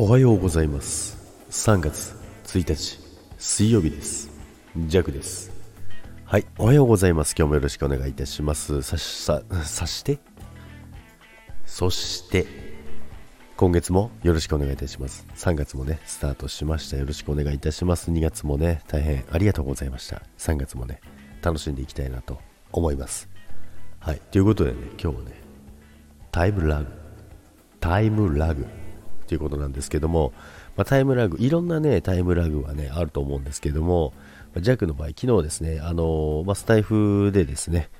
おはようございます。3月1日水曜日です。ジャクです。はいおはようございます。今日もよろしくお願いいたします。さしささして？そして今月もよろしくお願いいたします。3月もねスタートしました。よろしくお願いいたします。2月もね大変ありがとうございました。3月もね楽しんでいきたいなと思います。はいということでね今日はねタイムラグ。タイムラグ。ということなんですけども、まあ、タイムラグ、いろんなね、タイムラグはね、あると思うんですけども、まあ、ジャックの場合、昨日ですね、あのー、まあ、スタイフでですね、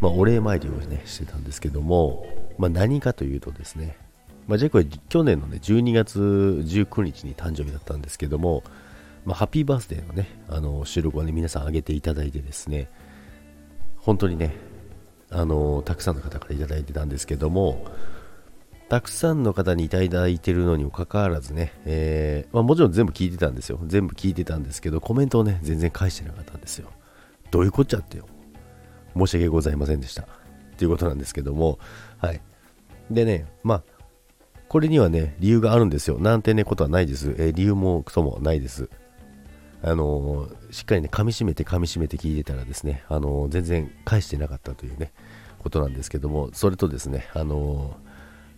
まあ、お礼参りをね、してたんですけども、まあ、何かというとですね、まあ、ジャックは去年のね、12月19日に誕生日だったんですけども、まあ、ハッピーバースデーのね、あの収録をね、皆さん上げていただいてですね、本当にね、あのたくさんの方からいただいてたんですけども、たくさんの方にいただいてるのにもかかわらずね、えー、まあ、もちろん全部聞いてたんですよ。全部聞いてたんですけど、コメントをね、全然返してなかったんですよ。どういうこっちゃってよ。申し訳ございませんでした。っていうことなんですけども、はい。でね、まあ、これにはね、理由があるんですよ。なんてね、ことはないです。えー、理由もクソもないです。あのー、しっかりね、噛み締めて噛み締めて聞いてたらですね、あのー、全然返してなかったというね、ことなんですけども、それとですね、あのー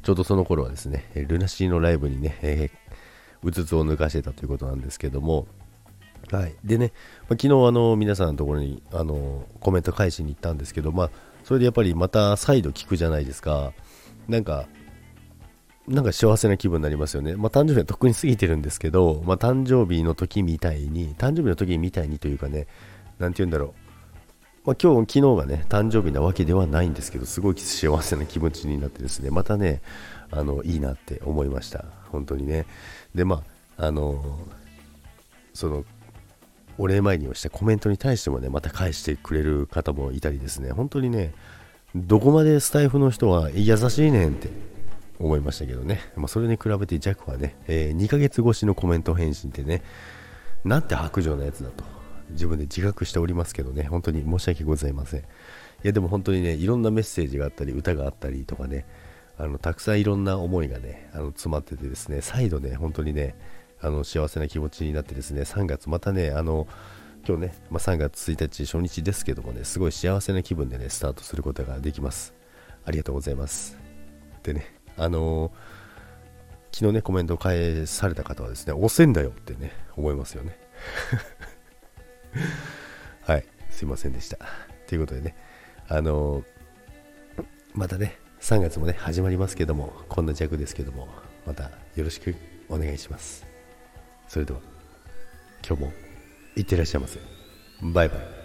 ちょうどその頃はですね、ルナシーのライブにね、えー、うつつを抜かしてたということなんですけども、はい。でね、まあ、昨日あの、皆さんのところに、あの、コメント返しに行ったんですけど、まあ、それでやっぱりまた再度聞くじゃないですか。なんか、なんか幸せな気分になりますよね。まあ、誕生日はとっくに過ぎてるんですけど、まあ、誕生日の時みたいに、誕生日の時みたいにというかね、なんて言うんだろう。まあ、今日、昨日がね、誕生日なわけではないんですけど、すごい幸せな気持ちになってですね、またね、あの、いいなって思いました。本当にね。で、まあ、あの、その、お礼参りをしたコメントに対してもね、また返してくれる方もいたりですね、本当にね、どこまでスタイフの人は優しいねんって思いましたけどね、まあ、それに比べてジャックはね、えー、2ヶ月越しのコメント返信ってね、なんて白状なやつだと。自分で自覚しておりますけどね、本当に申し訳ございません。いや、でも本当にね、いろんなメッセージがあったり、歌があったりとかね、あのたくさんいろんな思いがね、あの詰まっててですね、再度ね、本当にね、あの幸せな気持ちになってですね、3月またね、あの、今日ね、まあ、3月1日初日ですけどもね、すごい幸せな気分でね、スタートすることができます。ありがとうございます。でね、あのー、昨日ね、コメント返された方はですね、押せんだよってね、思いますよね。すいませんでした。ということでね、あのー、またね、3月もね、始まりますけども、こんな弱ですけども、またよろしくお願いします。それでは、今日もいってらっしゃいませ。バイバイ。